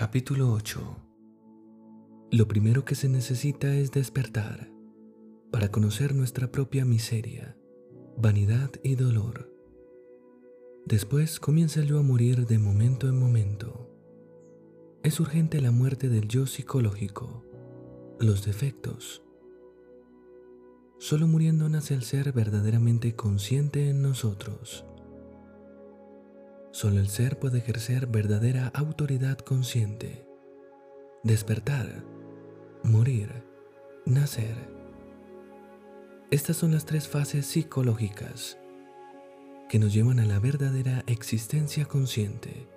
Capítulo 8 Lo primero que se necesita es despertar para conocer nuestra propia miseria, vanidad y dolor. Después comienza el yo a morir de momento en momento. Es urgente la muerte del yo psicológico, los defectos. Solo muriendo nace el ser verdaderamente consciente en nosotros. Solo el ser puede ejercer verdadera autoridad consciente, despertar, morir, nacer. Estas son las tres fases psicológicas que nos llevan a la verdadera existencia consciente.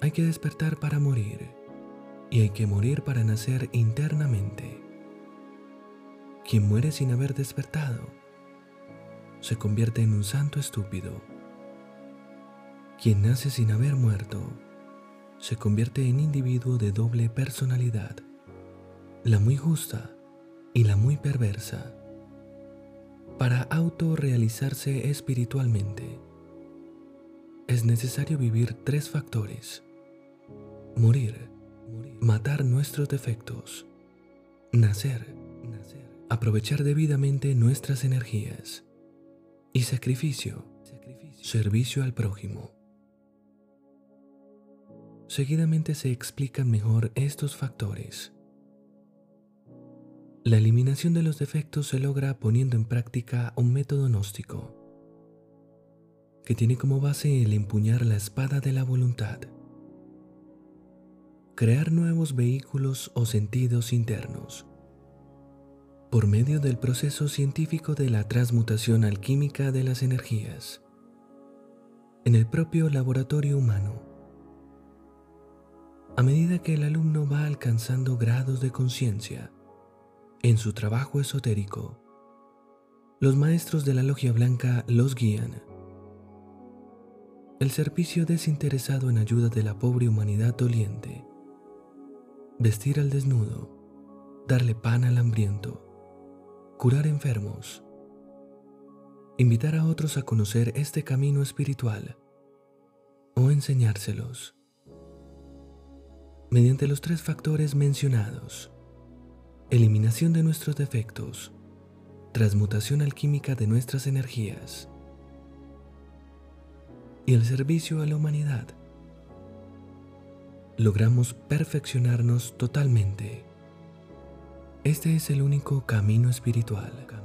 Hay que despertar para morir y hay que morir para nacer internamente. Quien muere sin haber despertado se convierte en un santo estúpido quien nace sin haber muerto se convierte en individuo de doble personalidad, la muy justa y la muy perversa. Para autorrealizarse espiritualmente, es necesario vivir tres factores. Morir, matar nuestros defectos, nacer, aprovechar debidamente nuestras energías y sacrificio, servicio al prójimo. Seguidamente se explican mejor estos factores. La eliminación de los defectos se logra poniendo en práctica un método gnóstico, que tiene como base el empuñar la espada de la voluntad, crear nuevos vehículos o sentidos internos, por medio del proceso científico de la transmutación alquímica de las energías, en el propio laboratorio humano a medida que el alumno va alcanzando grados de conciencia en su trabajo esotérico, los maestros de la logia blanca los guían. El servicio desinteresado en ayuda de la pobre humanidad doliente. Vestir al desnudo, darle pan al hambriento, curar enfermos, invitar a otros a conocer este camino espiritual o enseñárselos mediante los tres factores mencionados. Eliminación de nuestros defectos, transmutación alquímica de nuestras energías y el servicio a la humanidad. Logramos perfeccionarnos totalmente. Este es el único camino espiritual.